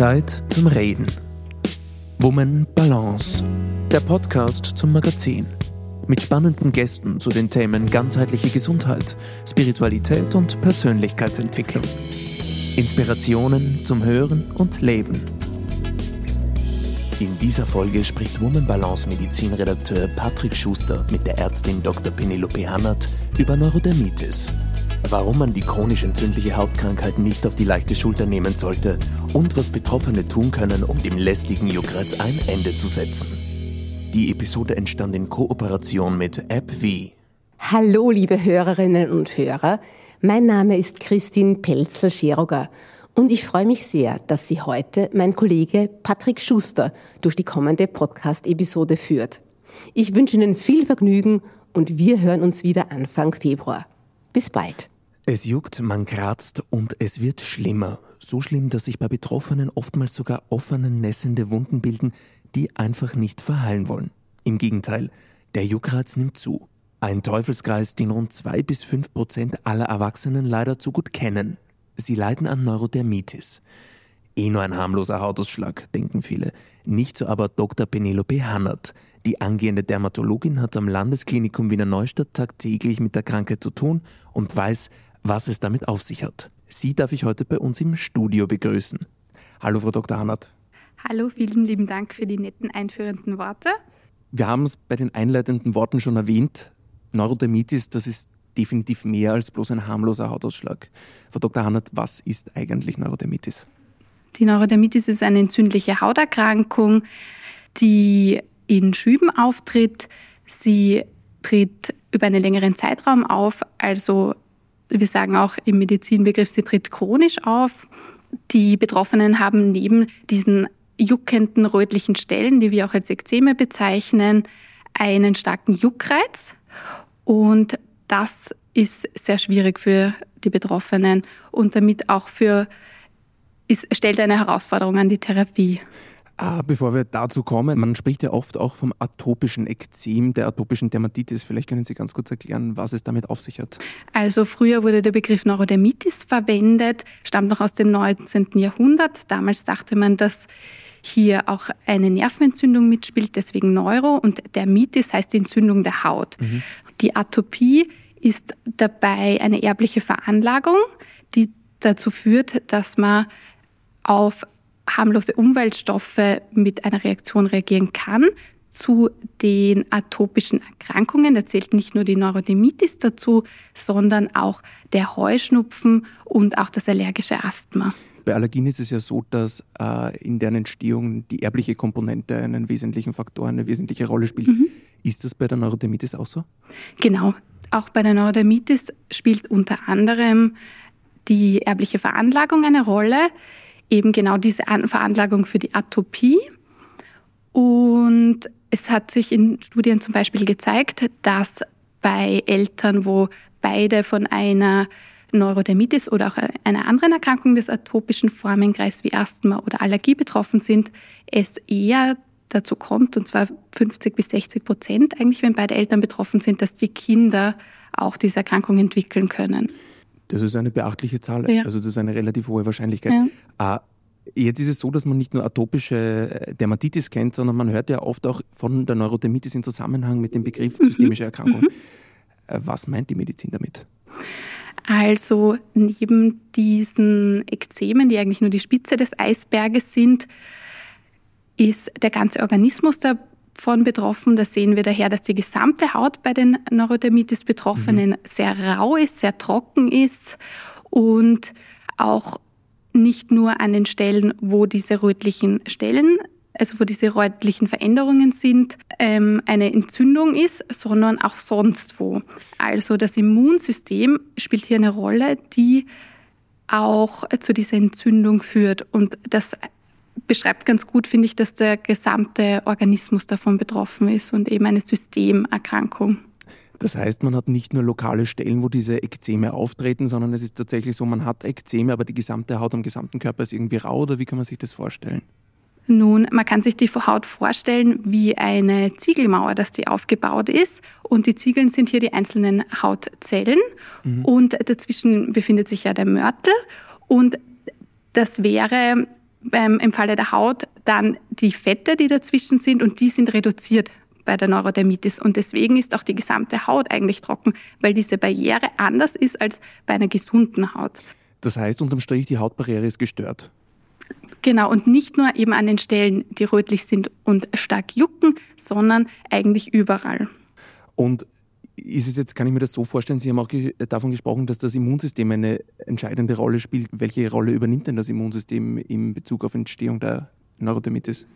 Zeit zum Reden. Woman Balance. Der Podcast zum Magazin. Mit spannenden Gästen zu den Themen ganzheitliche Gesundheit, Spiritualität und Persönlichkeitsentwicklung. Inspirationen zum Hören und Leben. In dieser Folge spricht Woman Balance Medizinredakteur Patrick Schuster mit der Ärztin Dr. Penelope Hannert über Neurodermitis warum man die chronisch entzündliche Hautkrankheit nicht auf die leichte Schulter nehmen sollte und was Betroffene tun können, um dem lästigen Juckreiz ein Ende zu setzen. Die Episode entstand in Kooperation mit AppV. Hallo, liebe Hörerinnen und Hörer. Mein Name ist Christine Pelzel-Scheroger und ich freue mich sehr, dass Sie heute mein Kollege Patrick Schuster durch die kommende Podcast-Episode führt. Ich wünsche Ihnen viel Vergnügen und wir hören uns wieder Anfang Februar. Bis bald. Es juckt, man kratzt und es wird schlimmer. So schlimm, dass sich bei Betroffenen oftmals sogar offene, nässende Wunden bilden, die einfach nicht verheilen wollen. Im Gegenteil, der Juckreiz nimmt zu. Ein Teufelskreis, den rund zwei bis fünf Prozent aller Erwachsenen leider zu gut kennen. Sie leiden an Neurodermitis. Eh nur ein harmloser Hautausschlag, denken viele. Nicht so aber Dr. Penelope Hannert. Die angehende Dermatologin hat am Landesklinikum Wiener Neustadt tagtäglich mit der Krankheit zu tun und weiß, was es damit auf sich hat. Sie darf ich heute bei uns im Studio begrüßen. Hallo, Frau Dr. Hannert. Hallo, vielen lieben Dank für die netten einführenden Worte. Wir haben es bei den einleitenden Worten schon erwähnt. Neurodermitis, das ist definitiv mehr als bloß ein harmloser Hautausschlag. Frau Dr. Hannert, was ist eigentlich Neurodermitis? Die Neurodermitis ist eine entzündliche Hauterkrankung, die in Schüben auftritt. Sie tritt über einen längeren Zeitraum auf, also wir sagen auch im Medizinbegriff, sie tritt chronisch auf. Die Betroffenen haben neben diesen juckenden rötlichen Stellen, die wir auch als Ekzeme bezeichnen, einen starken Juckreiz. Und das ist sehr schwierig für die Betroffenen und damit auch für, ist, stellt eine Herausforderung an die Therapie. Ah, bevor wir dazu kommen, man spricht ja oft auch vom atopischen Ekzem, der atopischen Dermatitis. Vielleicht können Sie ganz kurz erklären, was es damit auf sich hat. Also früher wurde der Begriff Neurodermitis verwendet, stammt noch aus dem 19. Jahrhundert. Damals dachte man, dass hier auch eine Nervenentzündung mitspielt, deswegen Neuro und Dermitis heißt die Entzündung der Haut. Mhm. Die Atopie ist dabei eine erbliche Veranlagung, die dazu führt, dass man auf harmlose Umweltstoffe mit einer Reaktion reagieren kann. Zu den atopischen Erkrankungen, da zählt nicht nur die Neurodermitis dazu, sondern auch der Heuschnupfen und auch das allergische Asthma. Bei Allergien ist es ja so, dass äh, in deren Entstehung die erbliche Komponente einen wesentlichen Faktor, eine wesentliche Rolle spielt. Mhm. Ist das bei der Neurodermitis auch so? Genau. Auch bei der Neurodermitis spielt unter anderem die erbliche Veranlagung eine Rolle eben genau diese Veranlagung für die Atopie. Und es hat sich in Studien zum Beispiel gezeigt, dass bei Eltern, wo beide von einer Neurodermitis oder auch einer anderen Erkrankung des atopischen Formenkreises wie Asthma oder Allergie betroffen sind, es eher dazu kommt, und zwar 50 bis 60 Prozent eigentlich, wenn beide Eltern betroffen sind, dass die Kinder auch diese Erkrankung entwickeln können. Das ist eine beachtliche Zahl. Ja. Also das ist eine relativ hohe Wahrscheinlichkeit. Ja. Äh, jetzt ist es so, dass man nicht nur atopische äh, Dermatitis kennt, sondern man hört ja oft auch von der Neurodermitis in Zusammenhang mit dem Begriff mhm. systemische Erkrankung. Mhm. Äh, was meint die Medizin damit? Also neben diesen Ekzemen, die eigentlich nur die Spitze des Eisberges sind, ist der ganze Organismus der von betroffen. Da sehen wir daher, dass die gesamte Haut bei den Neurodermitis-Betroffenen mhm. sehr rau ist, sehr trocken ist und auch nicht nur an den Stellen, wo diese rötlichen Stellen, also wo diese rötlichen Veränderungen sind, ähm, eine Entzündung ist, sondern auch sonst wo. Also das Immunsystem spielt hier eine Rolle, die auch zu dieser Entzündung führt. Und das beschreibt ganz gut, finde ich, dass der gesamte Organismus davon betroffen ist und eben eine Systemerkrankung. Das heißt, man hat nicht nur lokale Stellen, wo diese Ekzeme auftreten, sondern es ist tatsächlich so, man hat Ekzeme, aber die gesamte Haut am gesamten Körper ist irgendwie rau oder wie kann man sich das vorstellen? Nun, man kann sich die Haut vorstellen wie eine Ziegelmauer, dass die aufgebaut ist. Und die Ziegeln sind hier die einzelnen Hautzellen. Mhm. Und dazwischen befindet sich ja der Mörtel. Und das wäre ähm, im Falle der Haut dann die Fette, die dazwischen sind und die sind reduziert bei der Neurodermitis. Und deswegen ist auch die gesamte Haut eigentlich trocken, weil diese Barriere anders ist als bei einer gesunden Haut. Das heißt, unterm Strich, die Hautbarriere ist gestört. Genau, und nicht nur eben an den Stellen, die rötlich sind und stark jucken, sondern eigentlich überall. Und ist es jetzt, kann ich mir das so vorstellen, Sie haben auch davon gesprochen, dass das Immunsystem eine entscheidende Rolle spielt. Welche Rolle übernimmt denn das Immunsystem in Bezug auf Entstehung der Neurodermitis?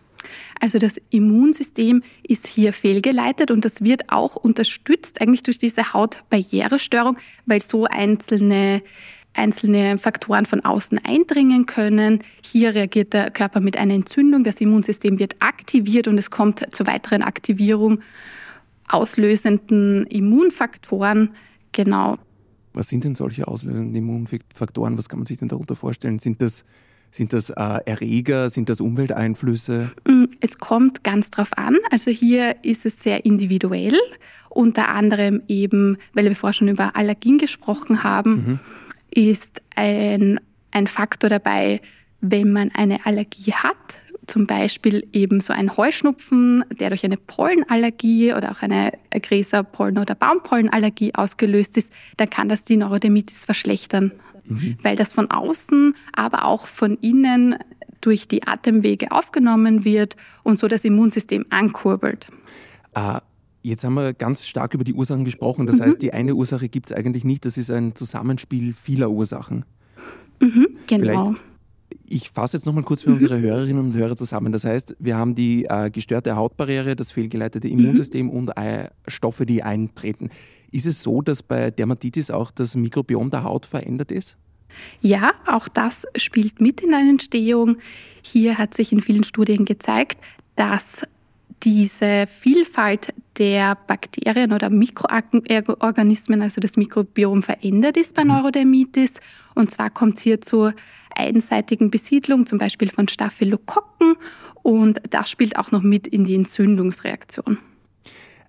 Also das Immunsystem ist hier fehlgeleitet und das wird auch unterstützt eigentlich durch diese Hautbarrierestörung, weil so einzelne einzelne Faktoren von außen eindringen können. Hier reagiert der Körper mit einer Entzündung, das Immunsystem wird aktiviert und es kommt zur weiteren Aktivierung auslösenden Immunfaktoren. Genau. Was sind denn solche auslösenden Immunfaktoren? Was kann man sich denn darunter vorstellen? Sind das sind das äh, Erreger? Sind das Umwelteinflüsse? Mm, es kommt ganz drauf an. Also hier ist es sehr individuell. Unter anderem eben, weil wir vorher schon über Allergien gesprochen haben, mhm. ist ein, ein Faktor dabei, wenn man eine Allergie hat, zum Beispiel eben so ein Heuschnupfen, der durch eine Pollenallergie oder auch eine Gräserpollen- oder Baumpollenallergie ausgelöst ist, dann kann das die Neurodermitis verschlechtern mhm. weil das von außen, aber auch von innen durch die Atemwege aufgenommen wird und so das Immunsystem ankurbelt. Ah. Jetzt haben wir ganz stark über die Ursachen gesprochen. Das mhm. heißt, die eine Ursache gibt es eigentlich nicht. Das ist ein Zusammenspiel vieler Ursachen. Mhm, genau. Vielleicht ich fasse jetzt nochmal kurz für unsere Hörerinnen und Hörer zusammen. Das heißt, wir haben die äh, gestörte Hautbarriere, das fehlgeleitete Immunsystem mhm. und äh, Stoffe, die eintreten. Ist es so, dass bei Dermatitis auch das Mikrobiom der Haut verändert ist? Ja, auch das spielt mit in der Entstehung. Hier hat sich in vielen Studien gezeigt, dass diese Vielfalt der Bakterien oder Mikroorganismen, also das Mikrobiom, verändert ist bei mhm. Neurodermitis. Und zwar kommt es hier zur einseitigen Besiedlung, zum Beispiel von Staphylokokken. Und das spielt auch noch mit in die Entzündungsreaktion.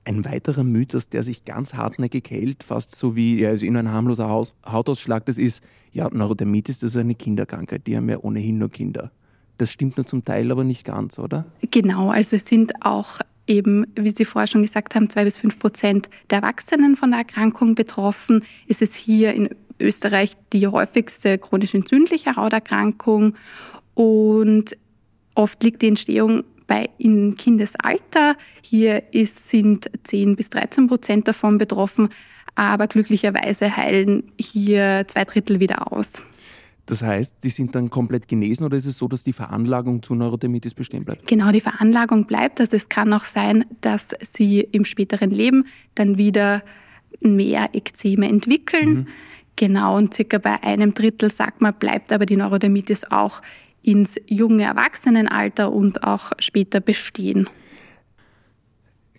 Ein weiterer Mythos, der sich ganz hartnäckig hält, fast so wie, ja, also in ein harmloser Haus, Hautausschlag, das ist, ja, Neurodermitis, das ist eine Kinderkrankheit, die haben ja ohnehin nur Kinder. Das stimmt nur zum Teil, aber nicht ganz, oder? Genau, also es sind auch eben, wie Sie vorher schon gesagt haben, zwei bis fünf Prozent der Erwachsenen von der Erkrankung betroffen. Es ist hier in Österreich die häufigste chronisch entzündliche Hauterkrankung und oft liegt die Entstehung bei im Kindesalter. Hier ist, sind 10 bis 13 Prozent davon betroffen, aber glücklicherweise heilen hier zwei Drittel wieder aus. Das heißt, die sind dann komplett genesen oder ist es so, dass die Veranlagung zu Neurodermitis bestehen bleibt? Genau, die Veranlagung bleibt. Also es kann auch sein, dass sie im späteren Leben dann wieder mehr Ekzeme entwickeln. Mhm. Genau, und circa bei einem Drittel, sagt man, bleibt aber die Neurodermitis auch ins junge Erwachsenenalter und auch später bestehen.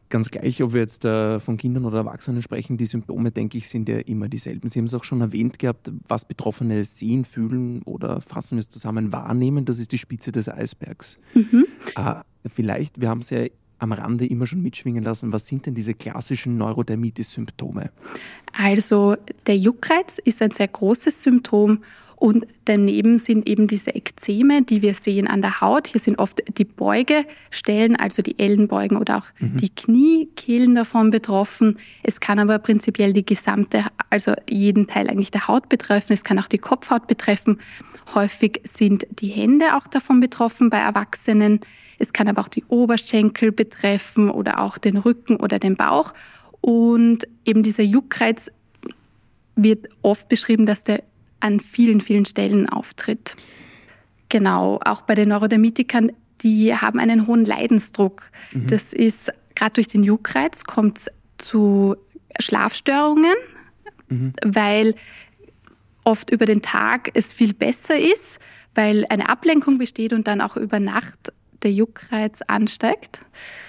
Ganz gleich, ob wir jetzt äh, von Kindern oder Erwachsenen sprechen, die Symptome, denke ich, sind ja immer dieselben. Sie haben es auch schon erwähnt gehabt, was Betroffene sehen, fühlen oder fassen wir es zusammen wahrnehmen, das ist die Spitze des Eisbergs. Mhm. Äh, vielleicht, wir haben es ja am Rande immer schon mitschwingen lassen, was sind denn diese klassischen Neurodermitis-Symptome? Also der Juckreiz ist ein sehr großes Symptom und daneben sind eben diese Ekzeme, die wir sehen an der Haut. Hier sind oft die Beugestellen, also die Ellenbeugen oder auch mhm. die Kniekehlen davon betroffen. Es kann aber prinzipiell die gesamte, also jeden Teil eigentlich der Haut betreffen. Es kann auch die Kopfhaut betreffen. Häufig sind die Hände auch davon betroffen bei Erwachsenen. Es kann aber auch die Oberschenkel betreffen oder auch den Rücken oder den Bauch. Und eben dieser Juckreiz wird oft beschrieben, dass der an vielen, vielen Stellen auftritt. Genau, auch bei den Neurodermitikern, die haben einen hohen Leidensdruck. Mhm. Das ist gerade durch den Juckreiz kommt es zu Schlafstörungen, mhm. weil oft über den Tag es viel besser ist, weil eine Ablenkung besteht und dann auch über Nacht der Juckreiz ansteigt,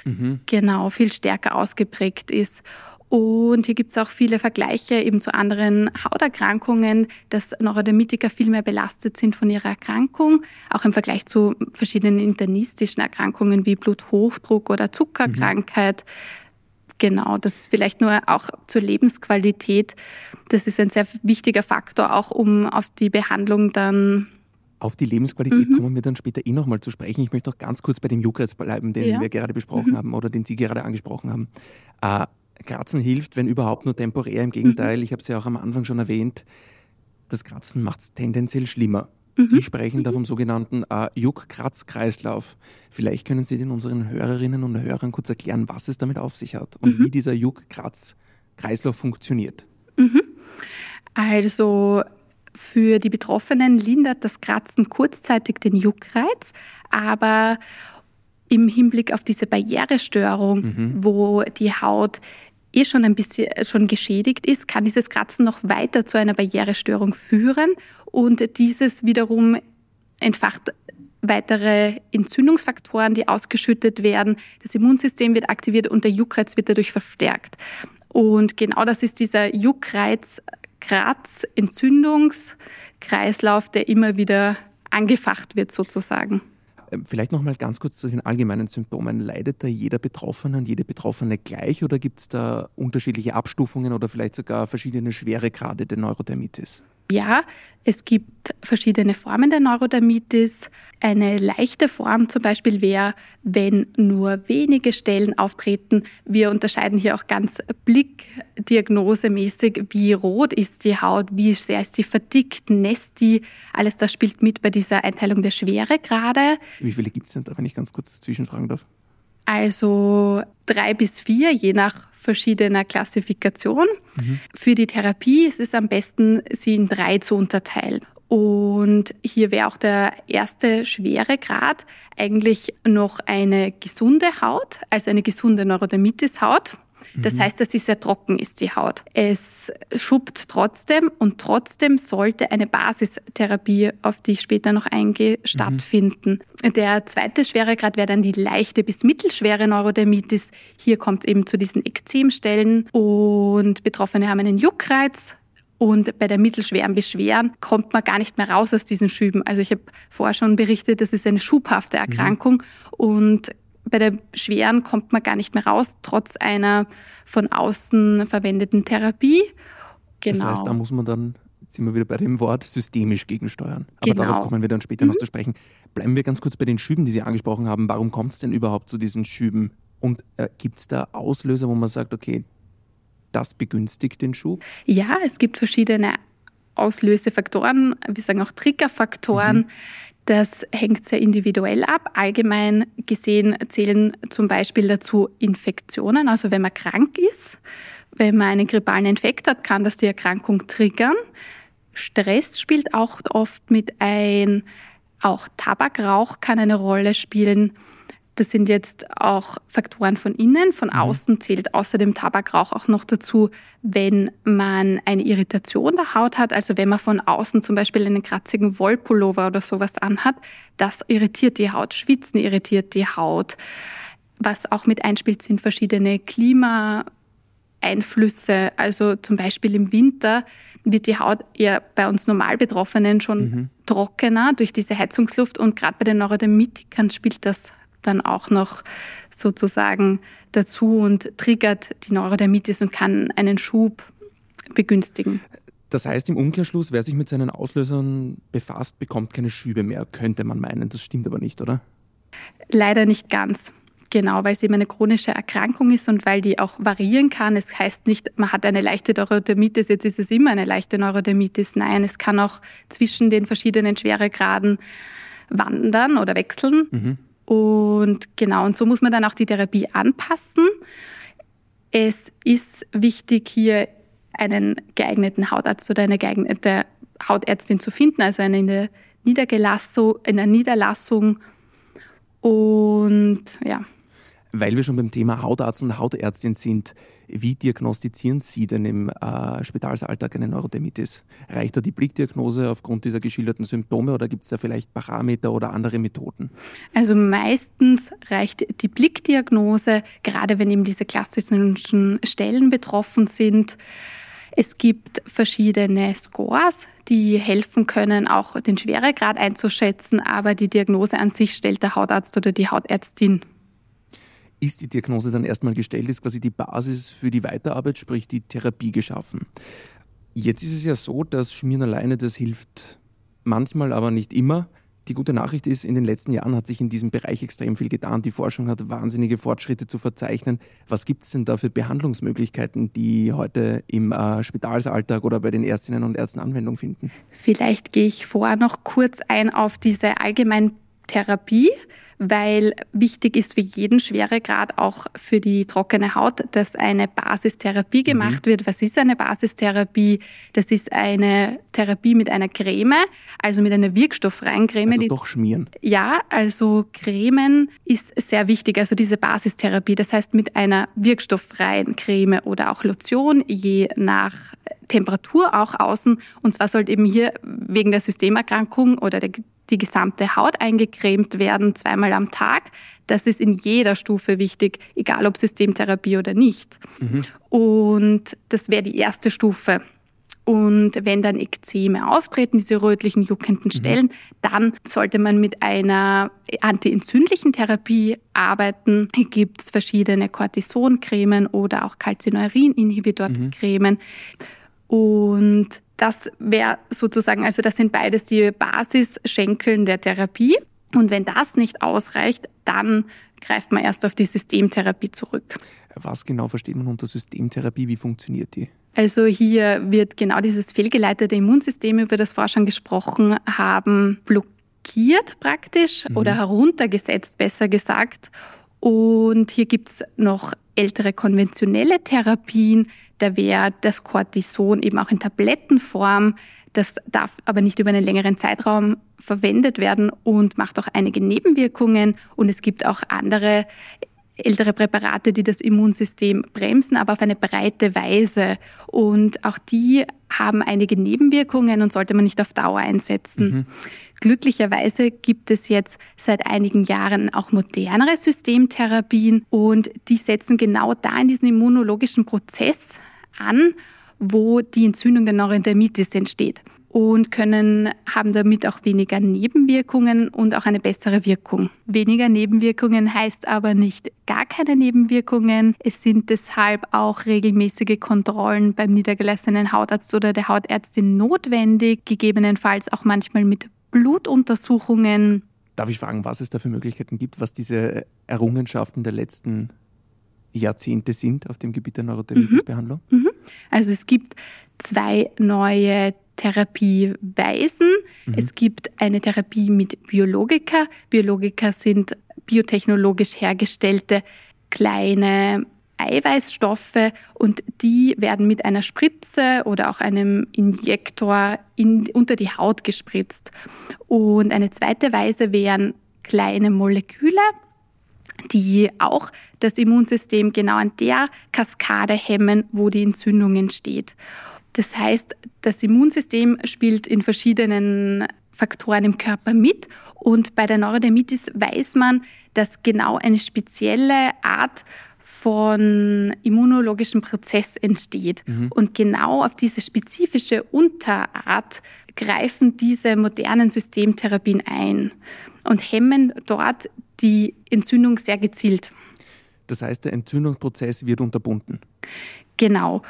mhm. genau, viel stärker ausgeprägt ist. Und hier gibt es auch viele Vergleiche eben zu anderen Hauterkrankungen, dass Neurodermitiker viel mehr belastet sind von ihrer Erkrankung, auch im Vergleich zu verschiedenen internistischen Erkrankungen wie Bluthochdruck oder Zuckerkrankheit. Mhm. Genau, das ist vielleicht nur auch zur Lebensqualität. Das ist ein sehr wichtiger Faktor, auch um auf die Behandlung dann Auf die Lebensqualität mhm. kommen wir dann später eh nochmal zu sprechen. Ich möchte noch ganz kurz bei dem Juckreiz bleiben, den ja. wir gerade besprochen mhm. haben oder den Sie gerade angesprochen haben. Äh, Kratzen hilft, wenn überhaupt nur temporär. Im Gegenteil, mhm. ich habe es ja auch am Anfang schon erwähnt, das Kratzen macht es tendenziell schlimmer. Mhm. Sie sprechen da vom sogenannten äh, Juck-Kratz-Kreislauf. Vielleicht können Sie den unseren Hörerinnen und Hörern kurz erklären, was es damit auf sich hat und mhm. wie dieser Juck-Kratz-Kreislauf funktioniert. Mhm. Also für die Betroffenen lindert das Kratzen kurzzeitig den Juckreiz, aber im Hinblick auf diese Barrierestörung, mhm. wo die Haut eh schon ein bisschen schon geschädigt ist, kann dieses Kratzen noch weiter zu einer Barrierestörung führen und dieses wiederum entfacht weitere Entzündungsfaktoren, die ausgeschüttet werden. Das Immunsystem wird aktiviert und der Juckreiz wird dadurch verstärkt. Und genau das ist dieser Juckreiz Kratz, Entzündungskreislauf, der immer wieder angefacht wird sozusagen. Ähm, vielleicht noch mal ganz kurz zu den allgemeinen Symptomen. Leidet da jeder Betroffene und jede Betroffene gleich oder gibt es da unterschiedliche Abstufungen oder vielleicht sogar verschiedene Schweregrade der Neurodermitis? Ja, es gibt verschiedene Formen der Neurodermitis. Eine leichte Form zum Beispiel wäre, wenn nur wenige Stellen auftreten. Wir unterscheiden hier auch ganz blickdiagnosemäßig, wie rot ist die Haut, wie sehr ist sie verdickt, nässt die. Alles das spielt mit bei dieser Einteilung der Schweregrade. Wie viele gibt es denn da, wenn ich ganz kurz zwischenfragen darf? Also drei bis vier, je nach verschiedener Klassifikation. Mhm. Für die Therapie ist es am besten, sie in drei zu unterteilen. Und hier wäre auch der erste Schweregrad eigentlich noch eine gesunde Haut, also eine gesunde Neurodermitis-Haut. Das mhm. heißt, dass sie sehr trocken ist, die Haut. Es schuppt trotzdem und trotzdem sollte eine Basistherapie, auf die ich später noch eingehe, mhm. stattfinden. Der zweite Schweregrad wäre dann die leichte bis mittelschwere Neurodermitis. Hier kommt es eben zu diesen Ekzemstellen und Betroffene haben einen Juckreiz, und bei der mittelschweren Beschweren kommt man gar nicht mehr raus aus diesen Schüben. Also ich habe vorher schon berichtet, das ist eine schubhafte Erkrankung mhm. und bei der schweren kommt man gar nicht mehr raus, trotz einer von außen verwendeten Therapie. Genau. Das heißt, da muss man dann, jetzt sind wir wieder bei dem Wort, systemisch gegensteuern. Aber genau. darauf kommen wir dann später mhm. noch zu sprechen. Bleiben wir ganz kurz bei den Schüben, die Sie angesprochen haben. Warum kommt es denn überhaupt zu diesen Schüben? Und äh, gibt es da Auslöser, wo man sagt, okay, das begünstigt den Schub? Ja, es gibt verschiedene Auslösefaktoren, wir sagen auch Triggerfaktoren. Mhm das hängt sehr individuell ab. Allgemein gesehen zählen zum Beispiel dazu Infektionen, also wenn man krank ist, wenn man einen grippalen Infekt hat, kann das die Erkrankung triggern. Stress spielt auch oft mit ein, auch Tabakrauch kann eine Rolle spielen. Das sind jetzt auch Faktoren von innen. Von mhm. außen zählt außerdem Tabakrauch auch noch dazu, wenn man eine Irritation der Haut hat. Also wenn man von außen zum Beispiel einen kratzigen Wollpullover oder sowas anhat, das irritiert die Haut. Schwitzen irritiert die Haut. Was auch mit einspielt, sind verschiedene Klimaeinflüsse. Also zum Beispiel im Winter wird die Haut ja bei uns normal Betroffenen schon mhm. trockener durch diese Heizungsluft und gerade bei den Neurodermitikern spielt das dann auch noch sozusagen dazu und triggert die Neurodermitis und kann einen Schub begünstigen. Das heißt im Umkehrschluss, wer sich mit seinen Auslösern befasst, bekommt keine Schübe mehr, könnte man meinen. Das stimmt aber nicht, oder? Leider nicht ganz. Genau, weil es eben eine chronische Erkrankung ist und weil die auch variieren kann. Es heißt nicht, man hat eine leichte Neurodermitis, jetzt ist es immer eine leichte Neurodermitis. Nein, es kann auch zwischen den verschiedenen Schweregraden wandern oder wechseln. Mhm. Und genau, und so muss man dann auch die Therapie anpassen. Es ist wichtig, hier einen geeigneten Hautarzt oder eine geeignete Hautärztin zu finden, also eine Niedergelassung, in der Niederlassung. Und ja, weil wir schon beim Thema Hautarzt und Hautärztin sind, wie diagnostizieren Sie denn im äh, Spitalsalltag eine Neurodermitis? Reicht da die Blickdiagnose aufgrund dieser geschilderten Symptome oder gibt es da vielleicht Parameter oder andere Methoden? Also meistens reicht die Blickdiagnose, gerade wenn eben diese klassischen Stellen betroffen sind. Es gibt verschiedene Scores, die helfen können, auch den Schweregrad einzuschätzen, aber die Diagnose an sich stellt der Hautarzt oder die Hautärztin ist die Diagnose dann erstmal gestellt, ist quasi die Basis für die Weiterarbeit, sprich die Therapie geschaffen. Jetzt ist es ja so, dass Schmieren alleine, das hilft manchmal aber nicht immer. Die gute Nachricht ist, in den letzten Jahren hat sich in diesem Bereich extrem viel getan. Die Forschung hat wahnsinnige Fortschritte zu verzeichnen. Was gibt es denn da für Behandlungsmöglichkeiten, die heute im äh, Spitalsalltag oder bei den Ärztinnen und Ärzten Anwendung finden? Vielleicht gehe ich vorher noch kurz ein auf diese Allgemeintherapie weil wichtig ist für jeden Schweregrad, auch für die trockene Haut, dass eine Basistherapie mhm. gemacht mhm. wird. Was ist eine Basistherapie? Das ist eine Therapie mit einer Creme, also mit einer wirkstofffreien Creme. Also doch schmieren. Ja, also Cremen ist sehr wichtig, also diese Basistherapie. Das heißt mit einer wirkstofffreien Creme oder auch Lotion, je nach Temperatur auch außen. Und zwar sollte eben hier wegen der Systemerkrankung oder der die gesamte Haut eingecremt werden, zweimal am Tag. Das ist in jeder Stufe wichtig, egal ob Systemtherapie oder nicht. Mhm. Und das wäre die erste Stufe. Und wenn dann Ekzeme auftreten, diese rötlichen, juckenden. Stellen, mhm. dann sollte man mit einer antientzündlichen Therapie arbeiten. Hier gibt es verschiedene Cortisoncremen oder auch Calcineurin-Inhibitor-Cremen. Mhm. Und das wäre sozusagen, also das sind beides die Basisschenkeln der Therapie. Und wenn das nicht ausreicht, dann greift man erst auf die Systemtherapie zurück. Was genau versteht man unter Systemtherapie? Wie funktioniert die? Also hier wird genau dieses fehlgeleitete Immunsystem, über das schon gesprochen haben, blockiert praktisch mhm. oder heruntergesetzt, besser gesagt. Und hier gibt es noch ältere konventionelle Therapien, da wäre das Cortison eben auch in Tablettenform. Das darf aber nicht über einen längeren Zeitraum verwendet werden und macht auch einige Nebenwirkungen. Und es gibt auch andere ältere Präparate, die das Immunsystem bremsen, aber auf eine breite Weise. Und auch die haben einige Nebenwirkungen und sollte man nicht auf Dauer einsetzen. Mhm. Glücklicherweise gibt es jetzt seit einigen Jahren auch modernere Systemtherapien und die setzen genau da in diesen immunologischen Prozess an, wo die Entzündung der Neurodermitis entsteht und können, haben damit auch weniger Nebenwirkungen und auch eine bessere Wirkung. Weniger Nebenwirkungen heißt aber nicht gar keine Nebenwirkungen. Es sind deshalb auch regelmäßige Kontrollen beim niedergelassenen Hautarzt oder der Hautärztin notwendig, gegebenenfalls auch manchmal mit Blutuntersuchungen. Darf ich fragen, was es da für Möglichkeiten gibt, was diese Errungenschaften der letzten Jahrzehnte sind auf dem Gebiet der Neurodermitis-Behandlung? Mhm. Mhm. Also es gibt zwei neue Therapieweisen. Mhm. Es gibt eine Therapie mit Biologika. Biologika sind biotechnologisch hergestellte kleine Eiweißstoffe und die werden mit einer Spritze oder auch einem Injektor in, unter die Haut gespritzt. Und eine zweite Weise wären kleine Moleküle, die auch das Immunsystem genau an der Kaskade hemmen, wo die Entzündung entsteht. Das heißt, das Immunsystem spielt in verschiedenen Faktoren im Körper mit und bei der Neurodermitis weiß man, dass genau eine spezielle Art von immunologischem Prozess entsteht. Mhm. Und genau auf diese spezifische Unterart greifen diese modernen Systemtherapien ein und hemmen dort die Entzündung sehr gezielt. Das heißt, der Entzündungsprozess wird unterbunden. Genau.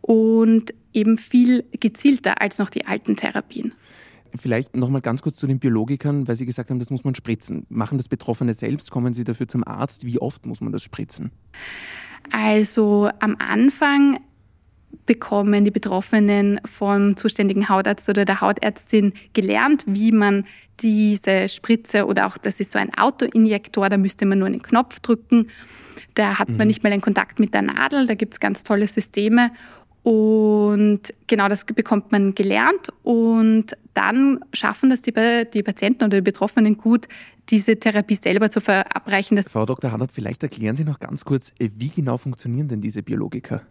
Und eben viel gezielter als noch die alten Therapien. Vielleicht noch mal ganz kurz zu den Biologikern, weil Sie gesagt haben, das muss man spritzen. Machen das Betroffene selbst? Kommen Sie dafür zum Arzt? Wie oft muss man das spritzen? Also am Anfang bekommen die Betroffenen vom zuständigen Hautarzt oder der Hautärztin gelernt, wie man diese Spritze oder auch das ist so ein Autoinjektor, da müsste man nur einen Knopf drücken. Da hat man mhm. nicht mal einen Kontakt mit der Nadel, da gibt es ganz tolle Systeme. Und genau das bekommt man gelernt und dann schaffen das die, die Patienten oder die Betroffenen gut, diese Therapie selber zu verabreichen. Frau Dr. Hannert, vielleicht erklären Sie noch ganz kurz, wie genau funktionieren denn diese Biologika?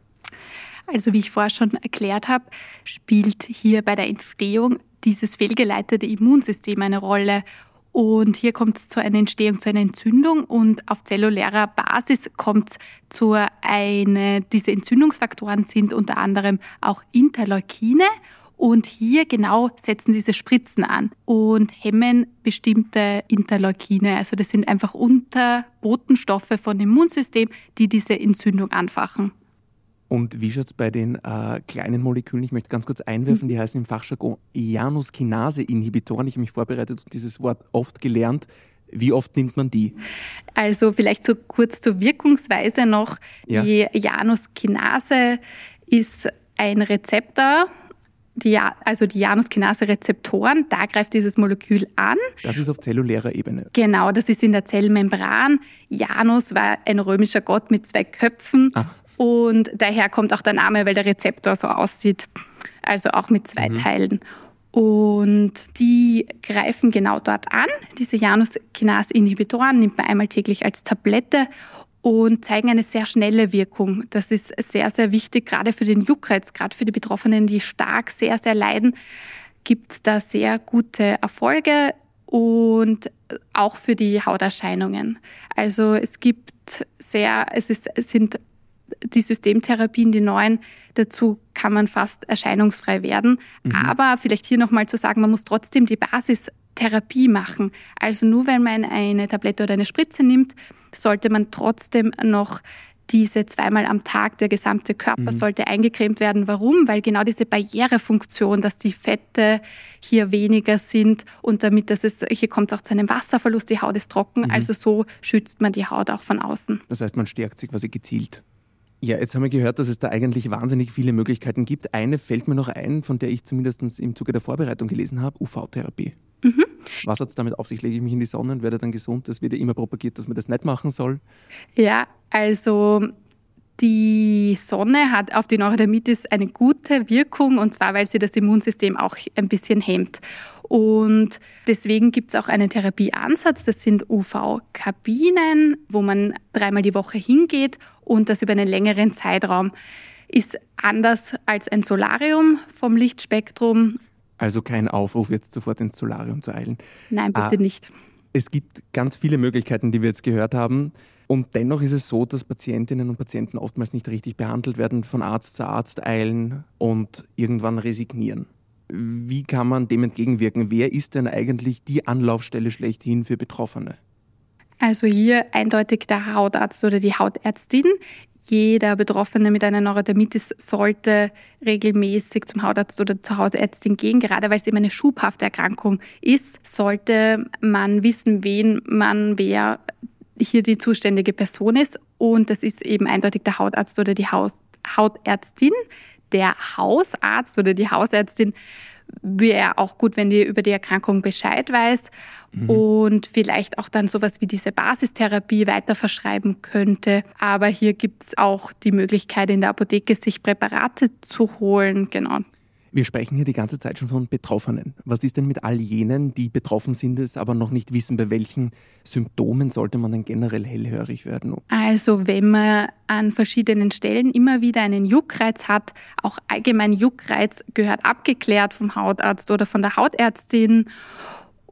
Also wie ich vorher schon erklärt habe, spielt hier bei der Entstehung dieses fehlgeleitete Immunsystem eine Rolle. Und hier kommt es zu einer Entstehung, zu einer Entzündung und auf zellulärer Basis kommt es zu einer, diese Entzündungsfaktoren sind unter anderem auch Interleukine und hier genau setzen diese Spritzen an und hemmen bestimmte Interleukine. Also das sind einfach Unterbotenstoffe von Immunsystem, die diese Entzündung anfachen. Und wie schaut es bei den äh, kleinen Molekülen, ich möchte ganz kurz einwerfen, die heißen im Fachjargon Januskinase-Inhibitoren. Ich habe mich vorbereitet und dieses Wort oft gelernt. Wie oft nimmt man die? Also vielleicht so kurz zur Wirkungsweise noch. Ja. Die Januskinase ist ein Rezeptor, die, also die Januskinase-Rezeptoren, da greift dieses Molekül an. Das ist auf zellulärer Ebene. Genau, das ist in der Zellmembran. Janus war ein römischer Gott mit zwei Köpfen. Ach. Und daher kommt auch der Name, weil der Rezeptor so aussieht. Also auch mit zwei mhm. Teilen. Und die greifen genau dort an. Diese Januskinase-Inhibitoren nimmt man einmal täglich als Tablette und zeigen eine sehr schnelle Wirkung. Das ist sehr, sehr wichtig, gerade für den Juckreiz, gerade für die Betroffenen, die stark sehr, sehr leiden, gibt es da sehr gute Erfolge und auch für die Hauterscheinungen. Also es gibt sehr, es, ist, es sind die Systemtherapien, die neuen, dazu kann man fast erscheinungsfrei werden. Mhm. Aber vielleicht hier nochmal zu sagen, man muss trotzdem die Basistherapie machen. Also nur wenn man eine Tablette oder eine Spritze nimmt, sollte man trotzdem noch diese zweimal am Tag, der gesamte Körper mhm. sollte eingecremt werden. Warum? Weil genau diese Barrierefunktion, dass die Fette hier weniger sind und damit, dass es, hier kommt es auch zu einem Wasserverlust, die Haut ist trocken, mhm. also so schützt man die Haut auch von außen. Das heißt, man stärkt sie quasi gezielt. Ja, jetzt haben wir gehört, dass es da eigentlich wahnsinnig viele Möglichkeiten gibt. Eine fällt mir noch ein, von der ich zumindest im Zuge der Vorbereitung gelesen habe, UV-Therapie. Mhm. Was hat es damit auf sich? Lege ich mich in die Sonne und werde dann gesund? Das wird ja immer propagiert, dass man das nicht machen soll. Ja, also die Sonne hat auf die Neurodermitis eine gute Wirkung und zwar, weil sie das Immunsystem auch ein bisschen hemmt. Und deswegen gibt es auch einen Therapieansatz. Das sind UV-Kabinen, wo man dreimal die Woche hingeht und das über einen längeren Zeitraum. Ist anders als ein Solarium vom Lichtspektrum. Also kein Aufruf, jetzt sofort ins Solarium zu eilen. Nein, bitte ah, nicht. Es gibt ganz viele Möglichkeiten, die wir jetzt gehört haben. Und dennoch ist es so, dass Patientinnen und Patienten oftmals nicht richtig behandelt werden, von Arzt zu Arzt eilen und irgendwann resignieren. Wie kann man dem entgegenwirken? Wer ist denn eigentlich die Anlaufstelle schlechthin für Betroffene? Also hier eindeutig der Hautarzt oder die Hautärztin. Jeder Betroffene mit einer Neurodermitis sollte regelmäßig zum Hautarzt oder zur Hautärztin gehen, gerade weil es eben eine schubhafte Erkrankung ist, sollte man wissen, wen man wer hier die zuständige Person ist. Und das ist eben eindeutig der Hautarzt oder die Hautärztin der Hausarzt oder die Hausärztin wäre auch gut, wenn die über die Erkrankung Bescheid weiß mhm. und vielleicht auch dann sowas wie diese Basistherapie weiter verschreiben könnte. Aber hier gibt es auch die Möglichkeit, in der Apotheke sich Präparate zu holen. Genau. Wir sprechen hier die ganze Zeit schon von Betroffenen. Was ist denn mit all jenen, die betroffen sind, es aber noch nicht wissen, bei welchen Symptomen sollte man denn generell hellhörig werden? Also wenn man an verschiedenen Stellen immer wieder einen Juckreiz hat, auch allgemein Juckreiz gehört abgeklärt vom Hautarzt oder von der Hautärztin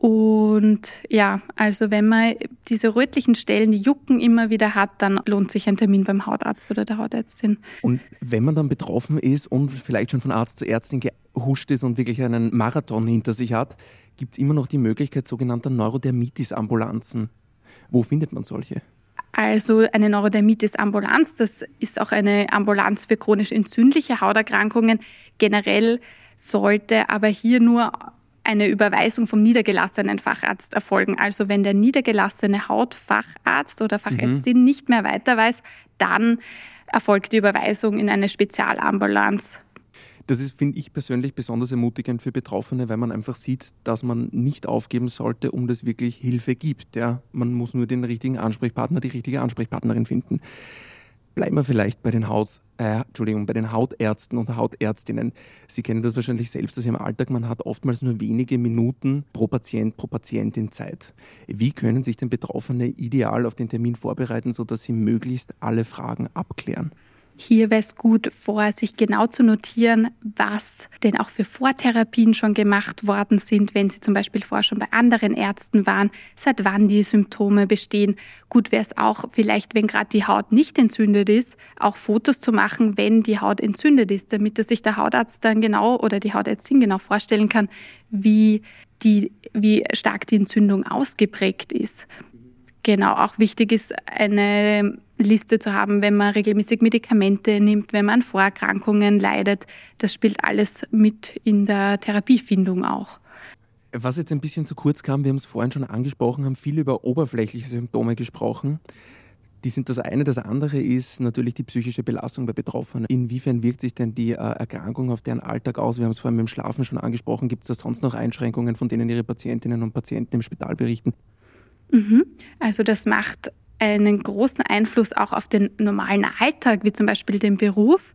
und ja, also wenn man diese rötlichen Stellen, die Jucken immer wieder hat, dann lohnt sich ein Termin beim Hautarzt oder der Hautärztin. Und wenn man dann betroffen ist und vielleicht schon von Arzt zu Ärztin gehuscht ist und wirklich einen Marathon hinter sich hat, gibt es immer noch die Möglichkeit sogenannter Neurodermitis-Ambulanzen. Wo findet man solche? Also eine Neurodermitis-Ambulanz, das ist auch eine Ambulanz für chronisch entzündliche Hauterkrankungen. Generell sollte aber hier nur eine Überweisung vom niedergelassenen Facharzt erfolgen. Also wenn der niedergelassene Hautfacharzt oder Fachärztin mhm. nicht mehr weiter weiß, dann erfolgt die Überweisung in eine Spezialambulanz. Das ist, finde ich persönlich, besonders ermutigend für Betroffene, weil man einfach sieht, dass man nicht aufgeben sollte, um das wirklich Hilfe gibt. Ja? Man muss nur den richtigen Ansprechpartner, die richtige Ansprechpartnerin finden. Bleiben wir vielleicht bei den, Haus, äh, Entschuldigung, bei den Hautärzten und Hautärztinnen. Sie kennen das wahrscheinlich selbst aus Ihrem Alltag. Man hat oftmals nur wenige Minuten pro Patient, pro Patientin Zeit. Wie können sich denn Betroffene ideal auf den Termin vorbereiten, sodass sie möglichst alle Fragen abklären? Hier wäre es gut, vorher sich genau zu notieren, was denn auch für Vortherapien schon gemacht worden sind, wenn Sie zum Beispiel vorher schon bei anderen Ärzten waren, seit wann die Symptome bestehen. Gut wäre es auch vielleicht, wenn gerade die Haut nicht entzündet ist, auch Fotos zu machen, wenn die Haut entzündet ist, damit sich der Hautarzt dann genau oder die Hautärztin genau vorstellen kann, wie, die, wie stark die Entzündung ausgeprägt ist. Genau, auch wichtig ist eine Liste zu haben, wenn man regelmäßig Medikamente nimmt, wenn man an Vorerkrankungen leidet. Das spielt alles mit in der Therapiefindung auch. Was jetzt ein bisschen zu kurz kam, wir haben es vorhin schon angesprochen, haben viel über oberflächliche Symptome gesprochen. Die sind das eine. Das andere ist natürlich die psychische Belastung der Betroffenen. Inwiefern wirkt sich denn die äh, Erkrankung auf deren Alltag aus? Wir haben es vorhin mit dem Schlafen schon angesprochen. Gibt es da sonst noch Einschränkungen, von denen Ihre Patientinnen und Patienten im Spital berichten? Mhm. Also das macht einen großen Einfluss auch auf den normalen Alltag, wie zum Beispiel den Beruf.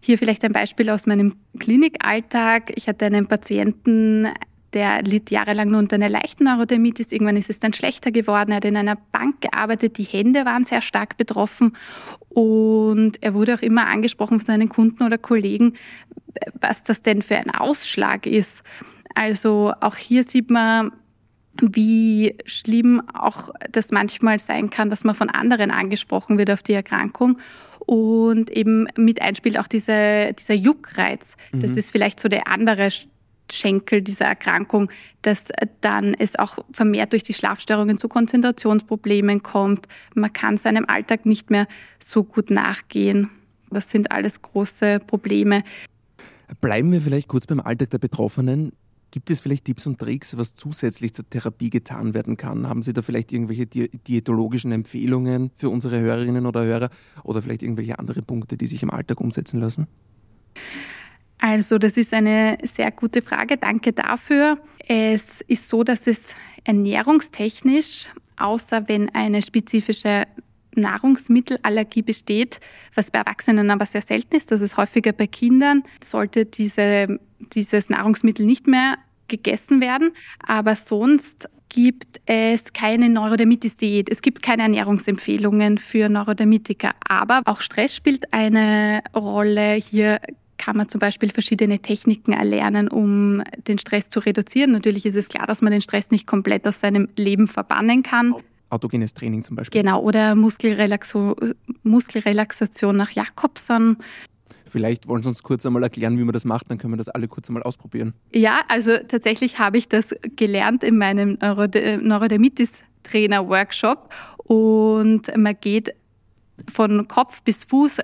Hier vielleicht ein Beispiel aus meinem Klinikalltag. Ich hatte einen Patienten, der litt jahrelang nur unter einer leichten Neurodermitis. Irgendwann ist es dann schlechter geworden. Er hat in einer Bank gearbeitet. Die Hände waren sehr stark betroffen. Und er wurde auch immer angesprochen von seinen Kunden oder Kollegen, was das denn für ein Ausschlag ist. Also auch hier sieht man, wie schlimm auch das manchmal sein kann, dass man von anderen angesprochen wird auf die Erkrankung. Und eben mit einspielt auch diese, dieser Juckreiz. Mhm. Das ist vielleicht so der andere Schenkel dieser Erkrankung, dass dann es auch vermehrt durch die Schlafstörungen zu Konzentrationsproblemen kommt. Man kann seinem Alltag nicht mehr so gut nachgehen. Das sind alles große Probleme. Bleiben wir vielleicht kurz beim Alltag der Betroffenen. Gibt es vielleicht Tipps und Tricks, was zusätzlich zur Therapie getan werden kann? Haben Sie da vielleicht irgendwelche diätologischen Empfehlungen für unsere Hörerinnen oder Hörer oder vielleicht irgendwelche andere Punkte, die sich im Alltag umsetzen lassen? Also das ist eine sehr gute Frage. Danke dafür. Es ist so, dass es ernährungstechnisch, außer wenn eine spezifische Nahrungsmittelallergie besteht, was bei Erwachsenen aber sehr selten ist, das ist häufiger bei Kindern, sollte diese, dieses Nahrungsmittel nicht mehr gegessen werden. Aber sonst gibt es keine Neurodermitis-Diät. Es gibt keine Ernährungsempfehlungen für Neurodermitiker. Aber auch Stress spielt eine Rolle. Hier kann man zum Beispiel verschiedene Techniken erlernen, um den Stress zu reduzieren. Natürlich ist es klar, dass man den Stress nicht komplett aus seinem Leben verbannen kann autogenes Training zum Beispiel. Genau, oder Muskelrelaxo Muskelrelaxation nach Jakobson. Vielleicht wollen Sie uns kurz einmal erklären, wie man das macht, dann können wir das alle kurz einmal ausprobieren. Ja, also tatsächlich habe ich das gelernt in meinem Neurodermitis-Trainer-Workshop und man geht von Kopf bis Fuß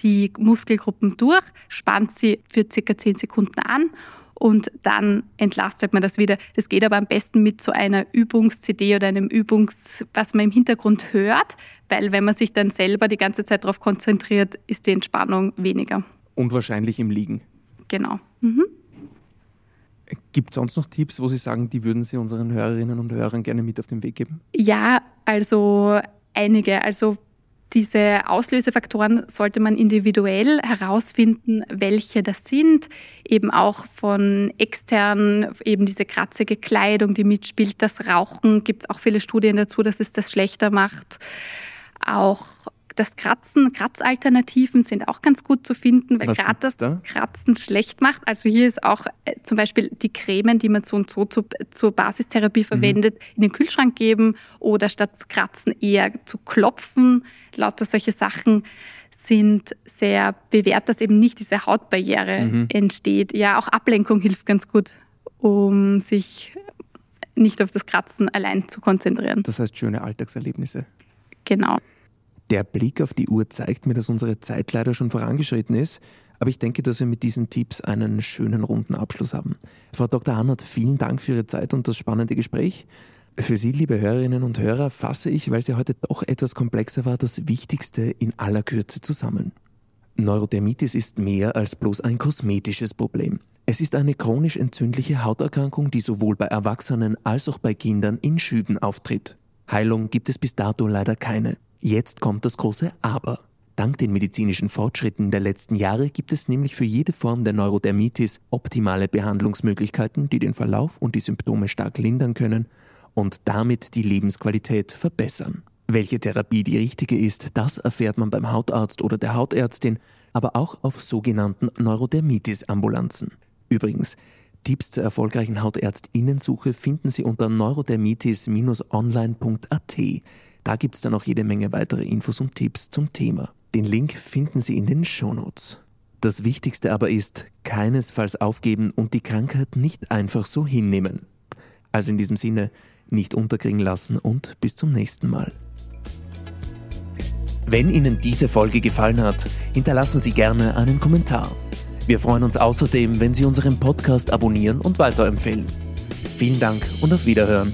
die Muskelgruppen durch, spannt sie für circa 10 Sekunden an und dann entlastet man das wieder. Das geht aber am besten mit so einer Übungs-CD oder einem Übungs-, was man im Hintergrund hört, weil wenn man sich dann selber die ganze Zeit darauf konzentriert, ist die Entspannung weniger. Und wahrscheinlich im Liegen. Genau. Mhm. Gibt es sonst noch Tipps, wo Sie sagen, die würden Sie unseren Hörerinnen und Hörern gerne mit auf den Weg geben? Ja, also einige. Also diese Auslösefaktoren sollte man individuell herausfinden, welche das sind. Eben auch von extern, eben diese kratzige Kleidung, die mitspielt. Das Rauchen gibt es auch viele Studien dazu, dass es das schlechter macht. Auch das Kratzen, Kratzalternativen sind auch ganz gut zu finden, weil gerade das da? Kratzen schlecht macht. Also hier ist auch äh, zum Beispiel die Cremen, die man so und so zu, zur Basistherapie mhm. verwendet, mhm. in den Kühlschrank geben oder statt zu kratzen eher zu klopfen. Lauter solche Sachen sind sehr bewährt, dass eben nicht diese Hautbarriere mhm. entsteht. Ja, auch Ablenkung hilft ganz gut, um sich nicht auf das Kratzen allein zu konzentrieren. Das heißt schöne Alltagserlebnisse. Genau. Der Blick auf die Uhr zeigt mir, dass unsere Zeit leider schon vorangeschritten ist, aber ich denke, dass wir mit diesen Tipps einen schönen runden Abschluss haben. Frau Dr. Hannert, vielen Dank für Ihre Zeit und das spannende Gespräch. Für Sie, liebe Hörerinnen und Hörer, fasse ich, weil sie heute doch etwas komplexer war, das Wichtigste in aller Kürze zusammen. Neurodermitis ist mehr als bloß ein kosmetisches Problem. Es ist eine chronisch entzündliche Hauterkrankung, die sowohl bei Erwachsenen als auch bei Kindern in Schüben auftritt. Heilung gibt es bis dato leider keine. Jetzt kommt das große Aber. Dank den medizinischen Fortschritten der letzten Jahre gibt es nämlich für jede Form der Neurodermitis optimale Behandlungsmöglichkeiten, die den Verlauf und die Symptome stark lindern können und damit die Lebensqualität verbessern. Welche Therapie die richtige ist, das erfährt man beim Hautarzt oder der Hautärztin, aber auch auf sogenannten Neurodermitis-Ambulanzen. Übrigens, Tipps zur erfolgreichen Hautärztinnensuche finden Sie unter neurodermitis-online.at. Da gibt es dann auch jede Menge weitere Infos und Tipps zum Thema. Den Link finden Sie in den Shownotes. Das Wichtigste aber ist, keinesfalls aufgeben und die Krankheit nicht einfach so hinnehmen. Also in diesem Sinne, nicht unterkriegen lassen und bis zum nächsten Mal. Wenn Ihnen diese Folge gefallen hat, hinterlassen Sie gerne einen Kommentar. Wir freuen uns außerdem, wenn Sie unseren Podcast abonnieren und weiterempfehlen. Vielen Dank und auf Wiederhören.